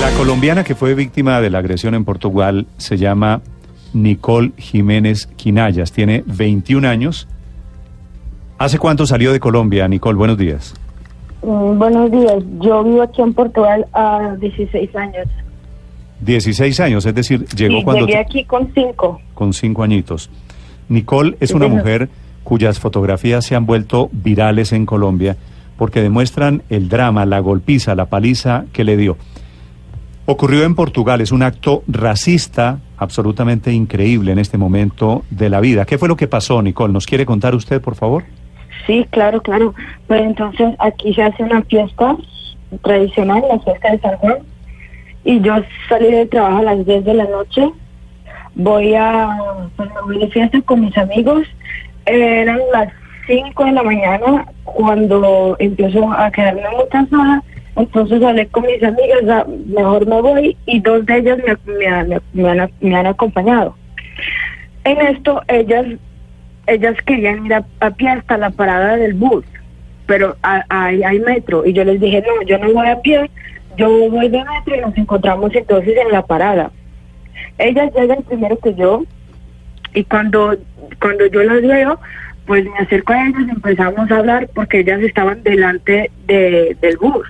La colombiana que fue víctima de la agresión en Portugal se llama Nicole Jiménez Quinayas. Tiene 21 años. ¿Hace cuánto salió de Colombia, Nicole? Buenos días. Mm, buenos días. Yo vivo aquí en Portugal a 16 años. 16 años, es decir, llegó Sí, cuando... Llegué aquí con 5. Con cinco añitos. Nicole es una mujer cuyas fotografías se han vuelto virales en Colombia porque demuestran el drama, la golpiza, la paliza que le dio. Ocurrió en Portugal, es un acto racista absolutamente increíble en este momento de la vida. ¿Qué fue lo que pasó, Nicole? ¿Nos quiere contar usted, por favor? Sí, claro, claro. Pues entonces aquí se hace una fiesta tradicional, la fiesta de San Juan. Y yo salí del trabajo a las 10 de la noche. Voy a, pues voy fiesta con mis amigos. Eran las 5 de la mañana cuando empiezo a quedarme muy cansada. Entonces hablé con mis amigas, "Ah, mejor me voy y dos de ellas me, han- me han, acompañado. En esto ellas ellas querían ir a, pie hasta la parada del bus, pero hay, hay metro. Y yo les dije, no, yo no voy a pie, yo voy de metro y nos encontramos entonces en la parada. Ellas llegan primero que yo y cuando, cuando yo las veo, pues me acerco a ellas y empezamos a hablar porque ellas estaban delante de, del bus.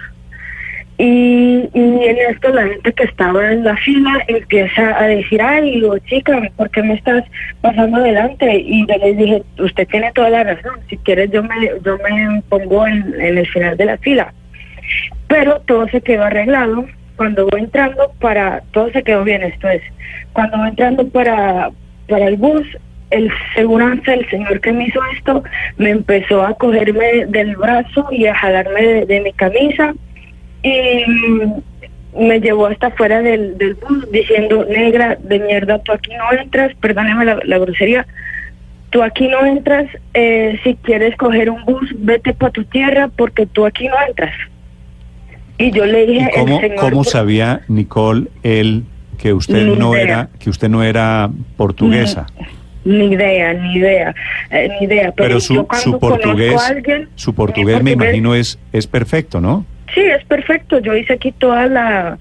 Y, y en esto la gente que estaba en la fila empieza a decir, ay, digo, chica, ¿por qué me estás pasando adelante? Y yo les dije, usted tiene toda la razón, si quieres yo me, yo me pongo en, en el final de la fila. Pero todo se quedó arreglado cuando voy entrando para, todo se quedó bien, esto es, cuando voy entrando para, para el bus, el seguranza, el señor que me hizo esto, me empezó a cogerme del brazo y a jalarme de, de mi camisa y mm, me llevó hasta afuera del, del bus diciendo, negra de mierda, tú aquí no entras, perdóneme la, la grosería, tú aquí no entras, eh, si quieres coger un bus, vete para tu tierra porque tú aquí no entras. Y yo le ¿Y dije, cómo, el señor... cómo sabía Nicole él que usted no idea. era que usted no era portuguesa? Ni idea, ni idea, eh, ni idea. Pero, Pero su, yo cuando su portugués, su portugués me imagino es es perfecto, ¿no? Sí, es perfecto. Yo hice aquí toda la,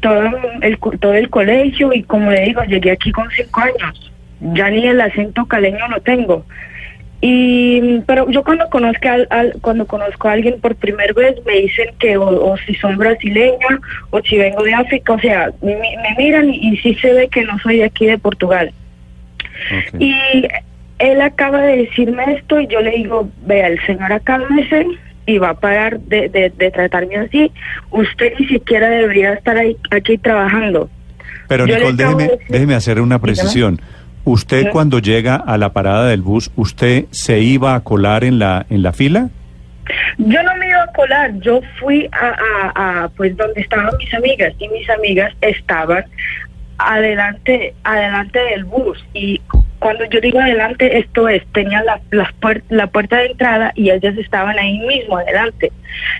todo el, todo el colegio y como le digo, llegué aquí con cinco años. Ya ni el acento caleño lo tengo. Y, pero yo cuando conozco al, al- cuando conozco a alguien por primera vez me dicen que o, o si soy brasileña o si vengo de África, o sea, me, me miran y, y sí se ve que no soy de aquí de Portugal. Y él acaba de decirme esto y yo le digo, vea, el señor acálmese y va a parar de, de, de tratarme así. Usted ni siquiera debería estar ahí, aquí trabajando. Pero Yo Nicole, déjeme, decir- déjeme hacer una precisión. Usted Sí. cuando llega a la parada del bus, ¿usted se iba a colar en la en la fila? Yo no me iba a colar, yo fui a, a, a, pues donde estaban mis amigas y mis amigas estaban adelante adelante del bus y cuando yo digo adelante esto es tenía la, las puer- la puerta de entrada y ellas estaban ahí mismo adelante.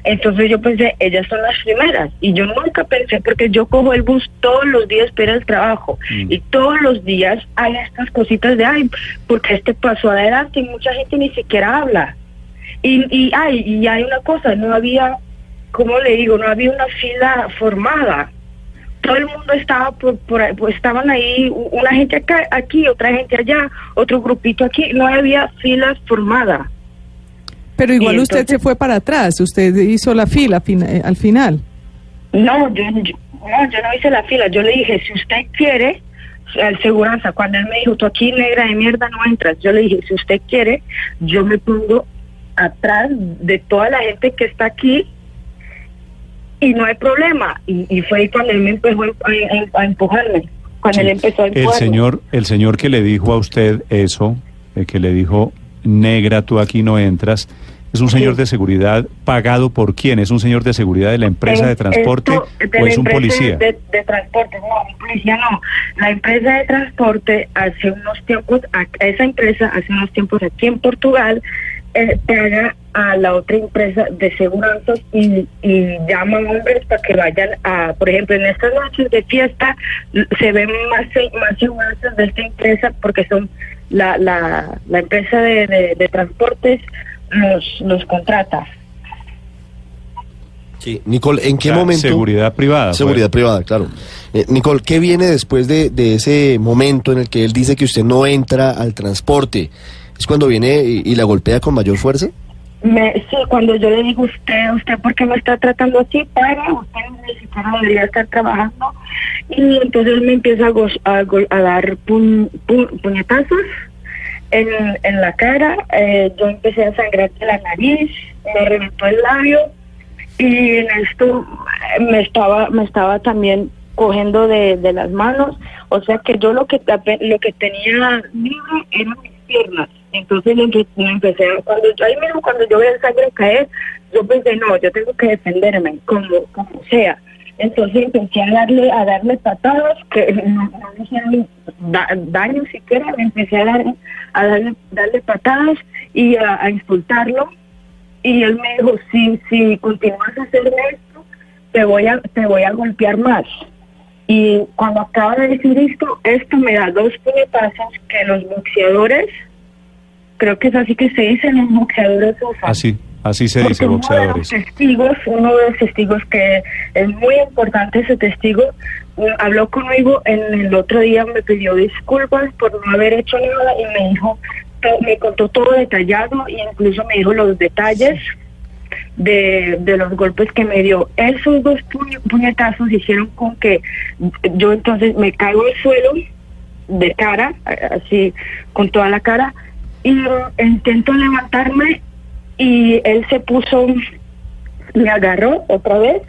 Entonces yo pensé ellas son las primeras. Y yo nunca pensé porque yo cojo el bus todos los días para el trabajo. Mm. y todos los días hay estas cositas de ay porque este pasó adelante y mucha gente ni siquiera habla. Y, y, ay, y hay una cosa, no había, como le digo, no había una fila formada. Todo el mundo estaba por, por ahí, pues estaban ahí, una gente acá, aquí, otra gente allá, otro grupito aquí, no había filas formadas. Pero igual usted se fue para atrás, usted hizo la fila fin- eh, al final. No, yo, yo- no, yo no hice la fila, yo le dije, si usted quiere, al seguranza, cuando él me dijo, tú aquí negra de mierda no entras, yo le dije, si usted quiere, yo me pongo atrás de toda la gente que está aquí y no hay problema. Y, y fue ahí cuando él me empezó a, a- a empujarme, cuando Sí. él empezó a El empujarme. señor, el señor que le dijo a usted eso, eh, que le dijo, negra, tú aquí no entras, ¿Es un señor Sí. de seguridad pagado por quién? ¿Es un señor de seguridad de la empresa de transporte esto, de o es un policía? De, de transporte, no, un policía no. La empresa de transporte hace unos tiempos, a- esa empresa hace unos tiempos aquí en Portugal, eh, paga a la otra empresa de seguranzas y, y llaman hombres para que vayan a, por ejemplo, en estas noches de fiesta se ven más, más seguranzas de esta empresa porque son la, la, la empresa de, de- de transportes los, los contrata. Sí, Nicole, ¿en qué O sea, momento? Seguridad privada. Seguridad pues. privada, claro. Eh, Nicole, ¿qué viene después de, de ese momento en el que él dice que usted no entra al transporte? ¿Es cuando viene y, la golpea con mayor fuerza? Me, sí, cuando yo le digo usted, usted por qué me está tratando así, para, usted ni siquiera debería estar trabajando. Y entonces me empieza a, go- a, a dar pu- pu- puñetazos en, la cara. eh, yo empecé a sangrar de la nariz, me reventó el labio y en esto me estaba, me estaba también cogiendo de, de las manos. O sea que yo lo que lo que tenía libre eran mis piernas. Entonces empe- me empecé, cuando yo, ahí mismo cuando yo veía el sangre caer, yo pensé, no, yo tengo que defenderme, como, como sea. Entonces empecé a darle, a darle patadas que no, no me hicieron da- daño siquiera, le empecé a, dar, a darle, darle patadas y a, a insultarlo. Y él me dijo, si, si continúas a hacer esto, te voy a, te voy a golpear más. Y cuando acaba de decir esto, esto me da dos puñetazos que los boxeadores, creo que es así que se dice, los boxeadores usan. Así, así se Porque dice, uno de los boxeadores. testigos, uno de los testigos que es muy importante ese testigo, mm, habló conmigo en el otro día, me pidió disculpas por no haber hecho nada y me dijo, me contó todo detallado y incluso me dijo los detalles de, de los golpes que me dio. Esos dos puñ- puñetazos hicieron con que yo entonces me caigo al suelo de cara, así con toda la cara, y intento levantarme y él se puso, me agarró otra vez,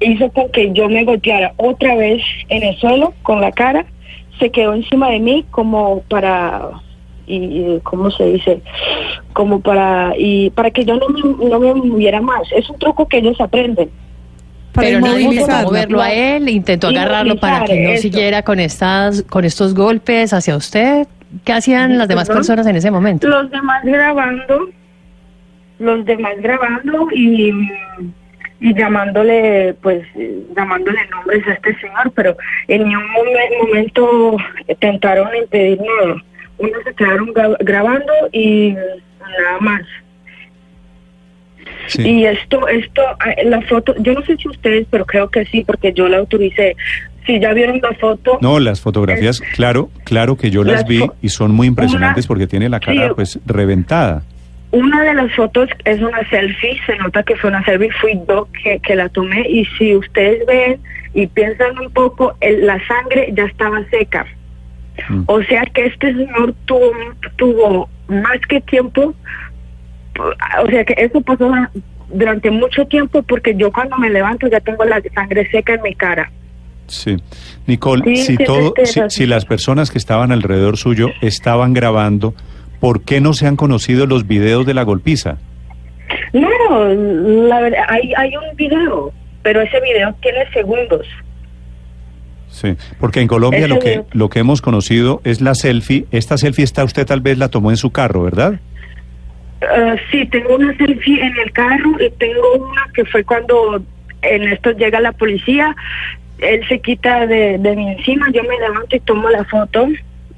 hizo con que yo me golpeara otra vez en el suelo con la cara, se quedó encima de mí como para y cómo se dice como para y para que yo no me, no me moviera más. Es un truco que ellos aprenden. Pero nadie intentó moverlo a él, intentó agarrarlo para que no siguiera con estas, con estos golpes hacia usted. ¿Qué hacían las demás personas en ese momento? los demás grabando los demás grabando y y llamándole pues llamándole nombres a este señor pero en ningún momen- momento intentaron impedir nada unos se quedaron gra- grabando y nada más Sí. y esto esto eh, la foto yo no sé si ustedes pero creo que sí porque yo la autoricé si ya vieron la foto No, las fotografías, claro, claro que yo las Las vi y son muy impresionantes Una- porque tiene la cara sí. pues reventada. Una de las fotos es una selfie, se nota que fue una selfie, fui yo que, que la tomé y si ustedes ven y piensan un poco, el- la sangre ya estaba seca. Mm. O sea que este señor tuvo, tuvo más que tiempo, o sea que eso pasó durante mucho tiempo porque yo cuando me levanto ya tengo la sangre seca en mi cara. Sí. Nicole, Sí, si todo, si, las personas que estaban alrededor suyo estaban grabando, ¿por qué no se han conocido los videos de la golpiza? No, la verdad, hay, hay un video, pero ese video tiene segundos. Sí, porque en Colombia Ese lo que video. lo que hemos conocido es la selfie. Esta selfie está usted tal vez la tomó en su carro, ¿verdad? Eh, sí, tengo una selfie en el carro y tengo una que fue cuando en esto llega la policía, él se quita de, de mi encima, yo me levanto y tomo la foto.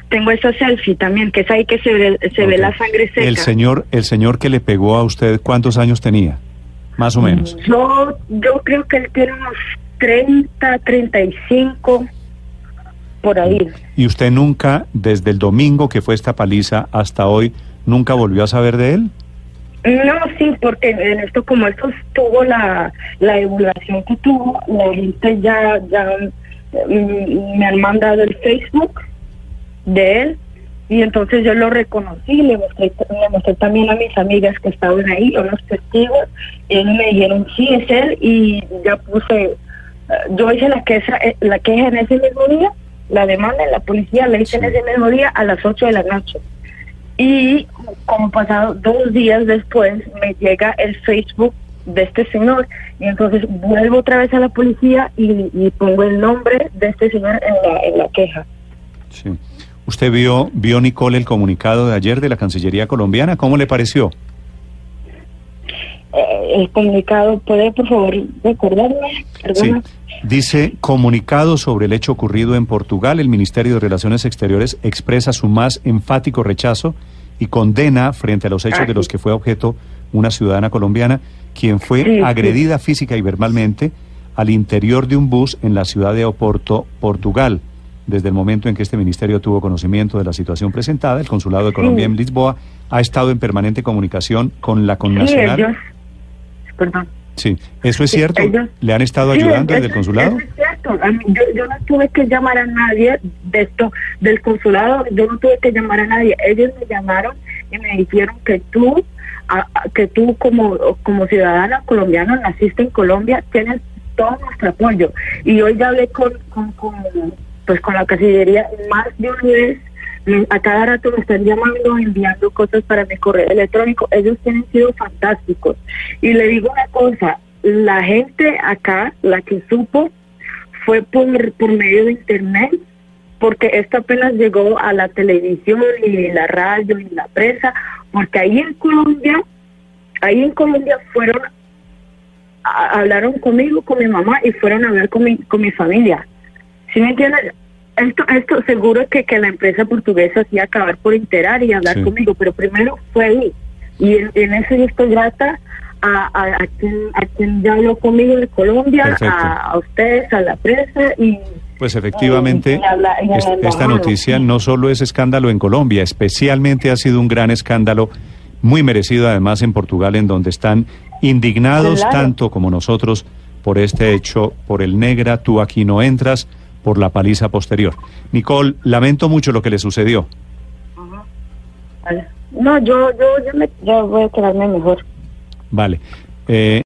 Tengo esa selfie también, que es ahí que se ve, se ve la sangre seca. El señor, el señor que le pegó a usted, ¿cuántos años tenía? Más o menos. Yo, yo creo que él tiene unos 30, 35, por ahí. ¿Y usted nunca, desde el domingo que fue esta paliza hasta hoy, nunca volvió a saber de él? No, sí, porque en esto como esto tuvo la, la divulgación que tuvo, la gente ya, ya mm, me han mandado el Facebook de él y entonces yo lo reconocí, le mostré, le mostré también a mis amigas que estaban ahí, a los testigos, y ellos me dijeron, sí, es él, y ya puse, eh, yo hice la queja, eh, la queja en ese mismo día, la demanda en la policía la hice en ese mismo día a las 8 de la noche Y como pasado dos días después me llega el Facebook de este señor y entonces vuelvo otra vez a la policía y, y pongo el nombre de este señor en la, en la queja. Sí. ¿Usted vio, vio, Nicole, el comunicado de ayer de la Cancillería colombiana? ¿Cómo le pareció? Eh, el comunicado, ¿puede por favor recordarme? Perdona. Sí. Dice, comunicado sobre el hecho ocurrido en Portugal, el Ministerio de Relaciones Exteriores expresa su más enfático rechazo y condena frente a los hechos de los que fue objeto una ciudadana colombiana, quien fue Sí, sí. agredida física y verbalmente al interior de un bus en la ciudad de Oporto, Portugal. Desde el momento en que este ministerio tuvo conocimiento de la situación presentada, el Consulado de Colombia Sí. en Lisboa ha estado en permanente comunicación con la connacional. ellos, perdón. Sí, ¿eso es cierto? ellos- ¿Le han estado Sí, ayudando desde el consulado? eso es cierto. A mí- yo, yo no tuve que llamar a nadie de esto, del consulado, yo no tuve que llamar a nadie. Ellos me llamaron y me dijeron que tú, a- a- que tú como, como ciudadana colombiana, naciste en Colombia, tienes todo nuestro apoyo. Y hoy ya hablé con, con, con, pues con la Cancillería más de una vez. A cada rato me están llamando, enviando cosas para mi correo electrónico. Ellos tienen sido fantásticos. Y le digo una cosa, la gente acá, la que supo, fue por, por medio de internet, porque esto apenas llegó a la televisión y la radio y la prensa, porque ahí en Colombia, ahí en Colombia fueron, hablaron conmigo, con mi mamá y fueron a hablar con mi, con mi familia. ¿Sí me entiendes? Esto, esto seguro que, que la empresa portuguesa hacía acabar por enterar y hablar Sí. conmigo, pero primero fue ahí. Y en, en eso yo estoy grata a, a, a quien, a quien ya habló conmigo de Colombia, a, a ustedes, a la prensa y... Pues efectivamente, y y esta noticia no solo es escándalo en Colombia, especialmente ha sido un gran escándalo, muy merecido además en Portugal, en donde están indignados Claro. tanto como nosotros por este hecho, por el negra, tú aquí no entras, por la paliza posterior. Nicole, lamento mucho lo que le sucedió. Vale. No, yo, yo, yo, me, yo voy a quedarme mejor. Vale. Eh,